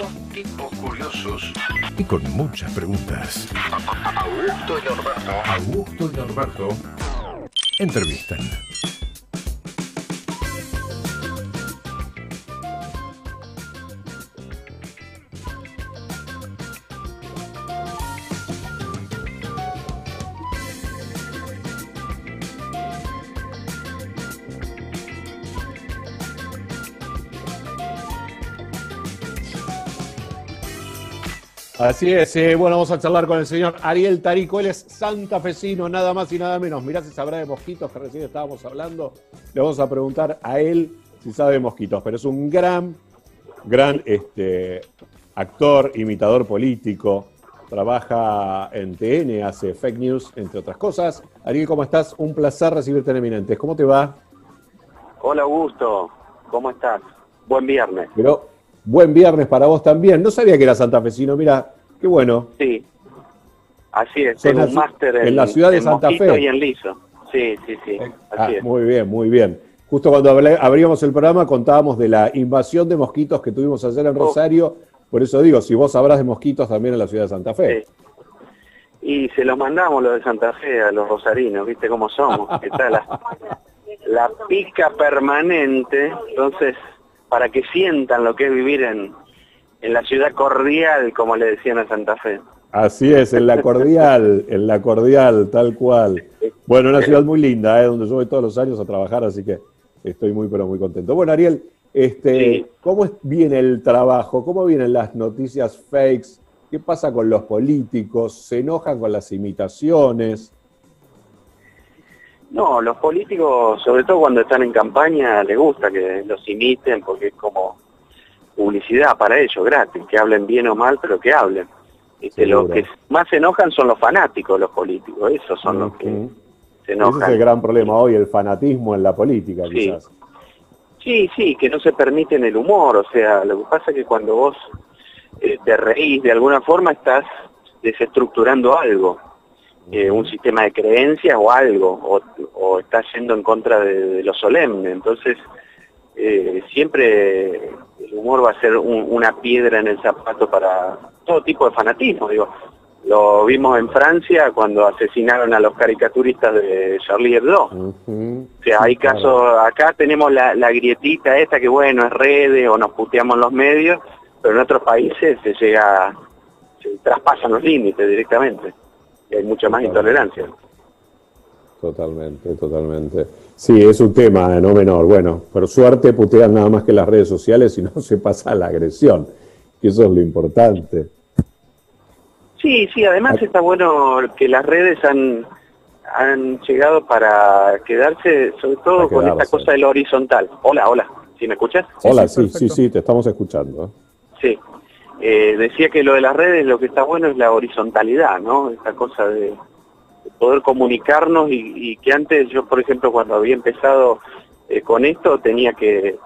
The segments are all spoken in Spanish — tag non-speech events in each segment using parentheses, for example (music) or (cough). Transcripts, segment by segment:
Son tipos curiosos. Y con muchas preguntas. Augusto y Norberto. Augusto y Norberto entrevistan. Así es, eh, bueno, vamos a charlar con el señor Ariel Tarico, él es santafesino, nada más y nada menos. Mirá si sabrá de mosquitos que recién estábamos hablando. Le vamos a preguntar a él si sabe de mosquitos, pero es un gran, gran este, actor, imitador político, trabaja en TN, hace fake news, entre otras cosas. Ariel, ¿cómo estás? Un placer recibirte en Eminentes. ¿Cómo te va? Hola Augusto, ¿cómo estás? Buen viernes. Pero buen viernes para vos también. No sabía que era santafesino, mira, qué bueno. Sí, así es, tengo un máster en, en la ciudad de en Santa Fe. y en Liso. Sí, sí, sí, Ah, así es. muy bien, muy bien. Justo cuando abríamos el programa contábamos de la invasión de mosquitos que tuvimos ayer en Oh. Rosario. Por eso digo, si vos sabrás de mosquitos también en la ciudad de Santa Fe. Sí. Y se los mandamos los de Santa Fe a los rosarinos, ¿viste cómo somos? Está la, (laughs) la pica permanente, entonces, para que sientan lo que es vivir en, en la ciudad cordial, como le decían a Santa Fe. Así es, en la cordial, en la cordial, tal cual. Bueno, una ciudad muy linda, ¿eh? donde yo voy todos los años a trabajar, así que estoy muy, pero muy contento. Bueno, Ariel, este, Sí. ¿cómo viene el trabajo? ¿Cómo vienen las noticias fakes? ¿Qué pasa con los políticos? ¿Se enojan con las imitaciones? No, los políticos, sobre todo cuando están en campaña, les gusta que los imiten porque es como publicidad para ellos, gratis, que hablen bien o mal, pero que hablen. Este, los que más se enojan son los fanáticos, los políticos, esos son los que se Ese es el enojan. gran problema hoy, el fanatismo en la política, Sí. quizás. Sí, sí, que no se permiten el humor, o sea, lo que pasa es que cuando vos eh, te reís de alguna forma estás desestructurando algo, eh, un sistema de creencias o algo, o, o estás yendo en contra de, de lo solemne, entonces eh, siempre el humor va a ser un- una piedra en el zapato para todo tipo de fanatismo, digo. Lo vimos en Francia cuando asesinaron a los caricaturistas de Charlie Hebdo. O sea, hay casos, acá tenemos la, la grietita esta que bueno, es redes o nos puteamos en los medios, pero en otros países se llega, se traspasan los límites directamente. Y hay mucha más intolerancia. Totalmente, totalmente. Sí, es un tema eh, no menor. Bueno, por suerte putean nada más que las redes sociales y (laughs) no se pasa a la agresión, que eso es lo importante. Sí, sí, además está bueno que las redes han, han llegado para quedarse, sobre todo con esta cosa de lo horizontal. Hola, hola, ¿sí me escuchas? Hola, sí, sí, sí, sí, te estamos escuchando. Sí. Eh, decía que lo de las redes lo que está bueno es la horizontalidad, ¿no? Esta cosa de, de poder comunicarnos y, y que antes yo, por ejemplo, cuando había empezado eh, con esto tenía que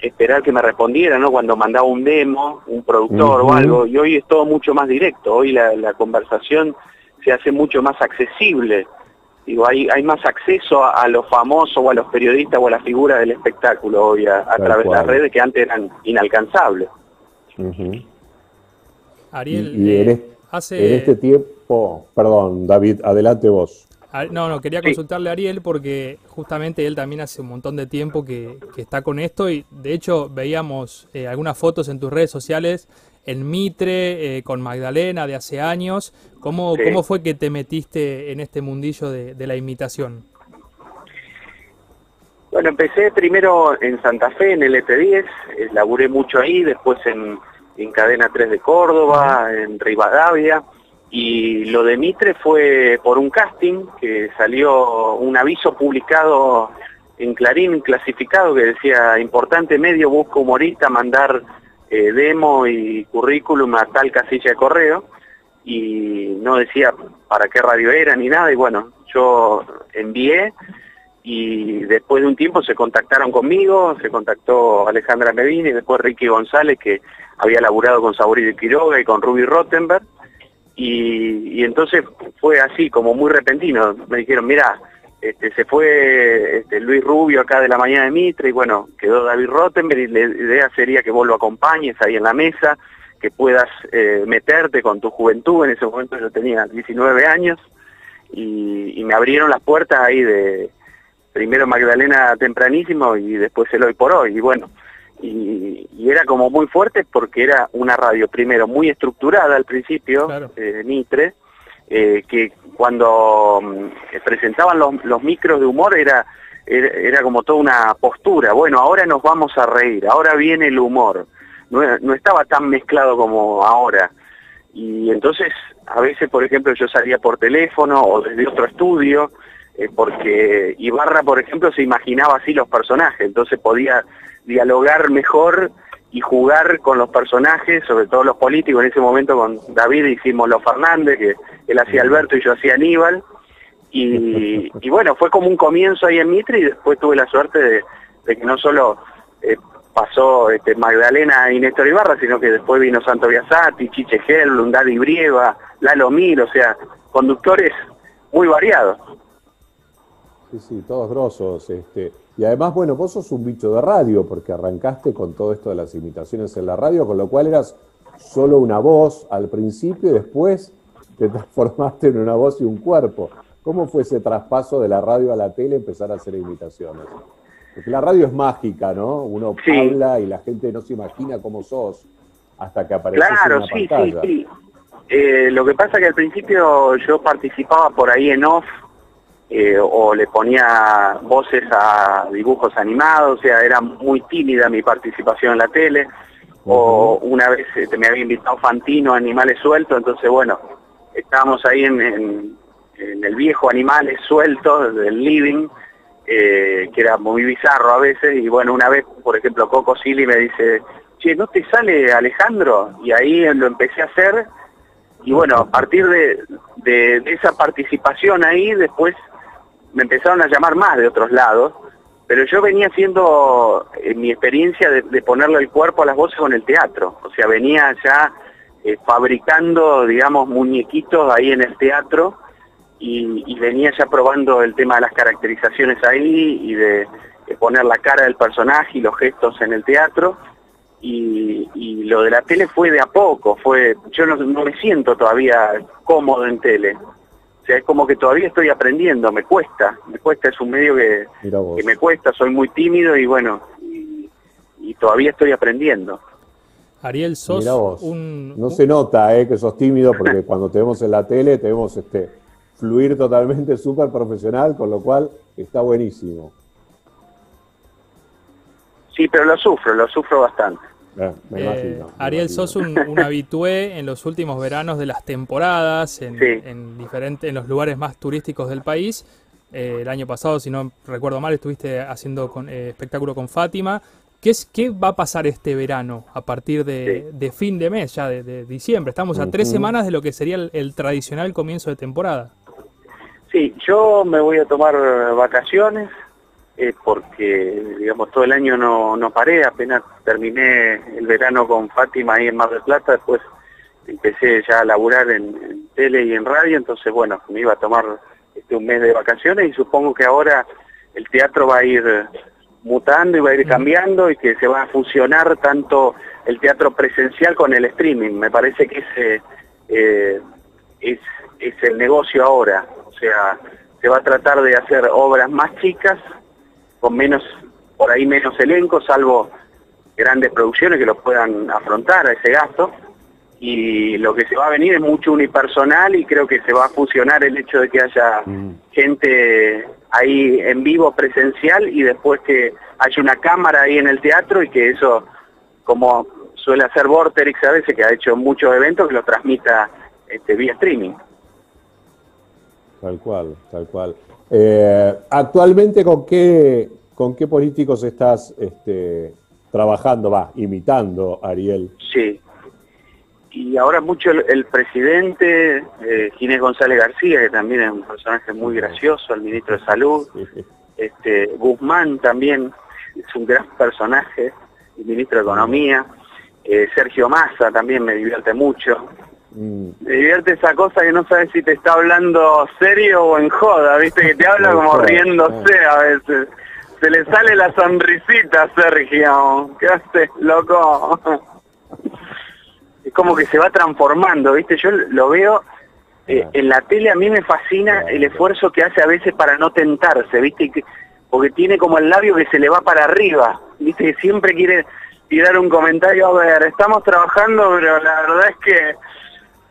esperar que me respondiera, ¿no? Cuando mandaba un demo, un productor o algo, y hoy es todo mucho más directo, hoy la, la conversación se hace mucho más accesible. Digo, hay, hay más acceso a, a los famosos o a los periodistas o a la figura del espectáculo hoy a, través de las redes que antes eran inalcanzables. Ariel, Y, y en, eh, es- hace... en este tiempo, perdón, David, adelante vos. Ari- No, no, quería consultarle a Ariel porque justamente él también hace un montón de tiempo que, que está con esto y de hecho veíamos eh, algunas fotos en tus redes sociales en Mitre, eh, con Magdalena de hace años. ¿Cómo, Sí. ¿Cómo fue que te metiste en este mundillo de, de la imitación? Bueno, empecé primero en Santa Fe, en el ET10, eh, laburé mucho ahí, después en, en Cadena 3 de Córdoba, en Rivadavia, y lo de Mitre fue por un casting que salió un aviso publicado en Clarín clasificado que decía, importante medio busca humorista mandar eh, demo y currículum a tal casilla de correo, y no decía para qué radio era ni nada, y bueno, yo envié, y después de un tiempo se contactaron conmigo, se contactó Alejandra Medina y después Ricky González que había laburado con Saborí de Quiroga y con Ruby Rottenberg y, entonces fue así como muy repentino, me dijeron mira este, se fue este, Luis Rubio acá de la mañana de Mitre y bueno, quedó David Rottenberg y la idea sería que vos lo acompañes ahí en la mesa que puedas eh, meterte con tu juventud. En ese momento yo tenía 19 años y me abrieron las puertas ahí de primero Magdalena tempranísimo y después el hoy por hoy. Y bueno, y, y era como muy fuerte porque era una radio primero muy estructurada al principio, Claro. eh, Mitre, eh, que cuando mm, presentaban los, los micros de humor era, era, era como toda una postura. Bueno, ahora nos vamos a reír, ahora viene el humor. No, no estaba tan mezclado como ahora. Y entonces, a veces, por ejemplo, yo salía por teléfono o desde otro estudio, eh, porque Ibarra, por ejemplo, se imaginaba así los personajes, entonces podía dialogar mejor y jugar con los personajes, sobre todo los políticos. En ese momento con David hicimos Los Fernández, que él hacía Alberto y yo hacía Aníbal. Y, (laughs) y bueno, fue como un comienzo ahí en Mitre y después tuve la suerte de, de que no solo eh, pasó este, Magdalena y Néstor Ibarra, sino que después vino Santo Biasati, Chiche Helblum, Daddy Brieva, Lalo Mir, o sea, conductores muy variados. Sí, sí, todos grosos. Este. Y además, bueno, vos sos un bicho de radio, porque arrancaste con todo esto de las imitaciones en la radio, con lo cual eras solo una voz al principio y después te (laughs) transformaste en una voz y un cuerpo. ¿Cómo fue ese traspaso de la radio a la tele, empezar a hacer imitaciones? Porque la radio es mágica, ¿no? Uno Sí. habla y la gente no se imagina cómo sos hasta que apareces en Claro, una sí, sí, pantalla. sí. Eh, lo que pasa que al principio yo participaba por ahí en off eh, o le ponía voces a dibujos animados, o sea, era muy tímida mi participación en la tele. O una vez este, me había invitado Fantino a Animales Sueltos, entonces bueno, estábamos ahí en, en- en el viejo Animales Sueltos del living, eh, que era muy bizarro a veces, y bueno, una vez, por ejemplo, Coco Silly me dice, che, ¿no te sale Alejandro? Y ahí lo empecé a hacer, y bueno, a partir de, de- de esa participación ahí, después me empezaron a llamar más de otros lados, pero yo venía haciendo eh, mi experiencia de, de ponerle el cuerpo a las voces con el teatro, o sea, venía ya eh, fabricando, digamos, muñequitos ahí en el teatro y, venía ya probando el tema de las caracterizaciones ahí y de, poner la cara del personaje y los gestos en el teatro y, lo de la tele fue de a poco, fue yo no me siento todavía cómodo en tele. O sea, es como que todavía estoy aprendiendo, me cuesta, me cuesta, es un medio que, me cuesta, soy muy tímido y bueno, y, y todavía estoy aprendiendo. Ariel, sos vos. un... No un- se nota eh, que sos tímido porque (laughs) cuando te vemos en la tele te vemos este, fluir totalmente súper profesional, con lo cual está buenísimo. Sí, pero lo sufro, lo sufro bastante. Eh, me Eh, imagino. me Ariel, sos un, un habitué en los últimos veranos de las temporadas, en, Sí. en, diferente- en los lugares más turísticos del país. Eh, el año pasado, si no recuerdo mal, estuviste haciendo con, eh, espectáculo con Fátima. ¿Qué, es, ¿Qué va a pasar este verano a partir de, de fin de mes, ya de, de diciembre? Estamos a tres semanas de lo que sería el, el tradicional comienzo de temporada. Sí, yo me voy a tomar vacaciones eh, porque, digamos, todo el año no, no paré, apenas terminé el verano con Fátima ahí en Mar del Plata, después empecé ya a laburar en, en tele y en radio, entonces, bueno, me iba a tomar este, un mes de vacaciones y supongo que ahora el teatro va a ir mutando y va a ir cambiando y que se va a fusionar tanto el teatro presencial con el streaming. Me parece que ese eh, es, es el negocio ahora. O sea, se va a tratar de hacer obras más chicas, con menos, por ahí menos elenco, salvo grandes producciones que lo puedan afrontar a ese gasto. Y lo que se va a venir es mucho unipersonal y creo que se va a fusionar el hecho de que haya Mm. gente ahí en vivo presencial y después que haya una cámara ahí en el teatro y que eso, como suele hacer Vorterix a veces, que ha hecho muchos eventos, que lo transmita este, vía streaming. Tal cual, tal cual. Eh, actualmente, ¿con qué, ¿con qué políticos estás este, trabajando? Va, imitando, Ariel. Sí. Y ahora mucho el, el presidente, eh, Ginés González García, que también es un personaje muy gracioso, el ministro de Salud, este Guzmán también es un gran personaje, el ministro de Economía, eh, Sergio Massa también me divierte mucho. Mm, divierte esa cosa que no sabes si te está hablando serio o en joda, viste que te habla como riéndose a veces. Se le sale la sonrisita, Sergio. ¿Qué haces, loco? (laughs) como que se va transformando, ¿viste? Yo lo veo eh, en la tele, a mí me fascina el esfuerzo que hace a veces para no tentarse, ¿viste? Porque tiene como el labio que se le va para arriba, ¿viste? Que siempre quiere tirar un comentario, a ver, estamos trabajando, pero la verdad es que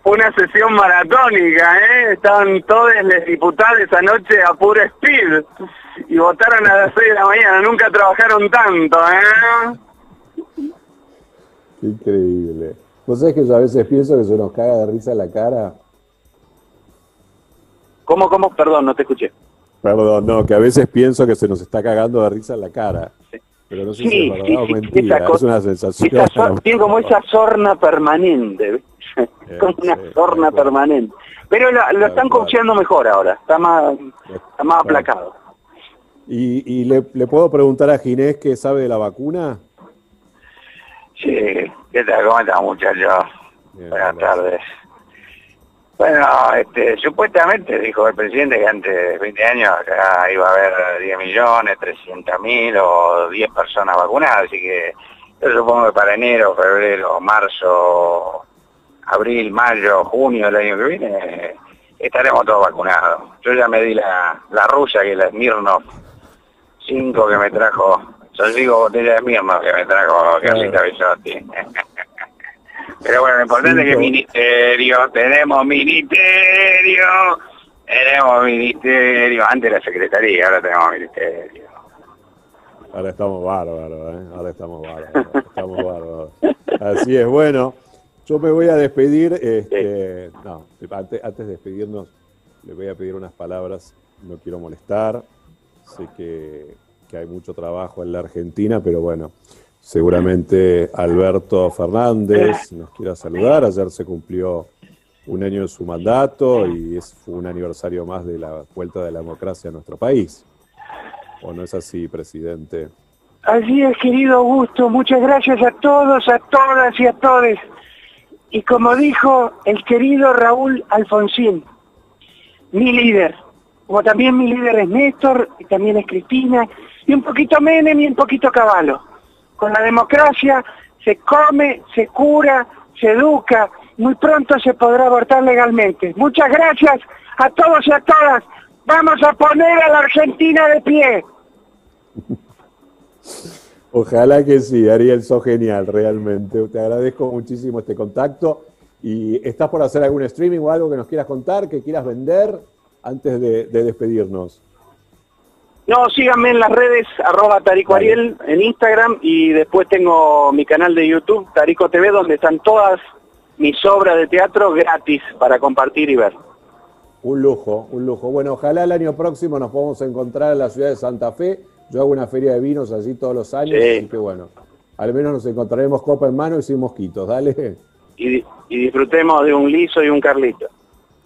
una sesión maratónica, ¿eh? Estaban todos los diputados anoche a puro speed y votaron a las 6 de la mañana, nunca trabajaron tanto, ¿eh? Increíble. ¿Vos sabés que yo a veces pienso que se nos caga de risa la cara? ¿Cómo, cómo? Perdón, no te escuché. Perdón, no, que a veces pienso que se nos está cagando de risa la cara. Pero no sé si Sí, es verdad sí, o sí, mentira, esa es cosa- una sensación. Esa tiene como esa sorna permanente, ¿viste? (laughs) como una sí, sorna permanente. Pero lo, lo están cual. coacheando mejor ahora, está más, está más aplacado. ¿Y, y le, le puedo preguntar a Ginés qué sabe de la vacuna? Sí, ¿qué tal? ¿Cómo están muchachos? Bien, Buenas gracias. tardes. Bueno, este, supuestamente dijo el presidente que antes de 20 años ya iba a haber 10 millones, 300 mil o 10 personas vacunadas, así que yo supongo que para enero, febrero, marzo, abril, mayo, junio del año que viene estaremos todos vacunados. Yo ya me di la, la rusa que la Smirnoff 5 que me trajo, yo digo botella de Smirnoff que me trajo Carlita Bisotti. (laughs) Pero bueno, lo importante es que ministerio, tenemos ministerio, tenemos ministerio, antes la secretaría, ahora tenemos ministerio. Ahora estamos bárbaros, ¿eh? Ahora estamos bárbaros. Estamos bárbaros. Así es, bueno, yo me voy a despedir. Este, no, antes, antes de despedirnos, le voy a pedir unas palabras. No quiero molestar. Sé que, que hay mucho trabajo en la Argentina, pero bueno, seguramente Alberto Fernández nos quiera saludar. Ayer se cumplió un año de su mandato y es, fue un aniversario más de la vuelta de la democracia a nuestro país. ¿O no es así, presidente? Así es, querido Augusto. Muchas gracias a todos, a todas y a todes. Y como dijo el querido Raúl Alfonsín, mi líder, como también mi líder es Néstor, y también es Cristina, y un poquito Menem y un poquito Caballo. Con la democracia se come, se cura, se educa, muy pronto se podrá abortar legalmente. Muchas gracias a todos y a todas. Vamos a poner a la Argentina de pie. Ojalá que sí, Ariel, sos genial, realmente. Te agradezco muchísimo este contacto. ¿Y estás por hacer algún streaming o algo que nos quieras contar, que quieras vender antes de, de despedirnos? No, síganme en las redes, arroba Tarico. Ariel en Instagram y después tengo mi canal de YouTube, Tarico TV, donde están todas mis obras de teatro gratis para compartir y ver. Un lujo, un lujo. Bueno, ojalá el año próximo nos podamos encontrar en la ciudad de Santa Fe. Yo hago una feria de vinos allí todos los años, Sí. así que bueno, al menos nos encontraremos copa en mano y sin mosquitos, dale. Y, y disfrutemos de un liso y un carlito.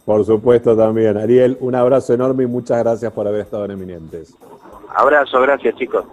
Por supuesto también. Ariel, un abrazo enorme y muchas gracias por haber estado en Eminentes. Abrazo, gracias chicos.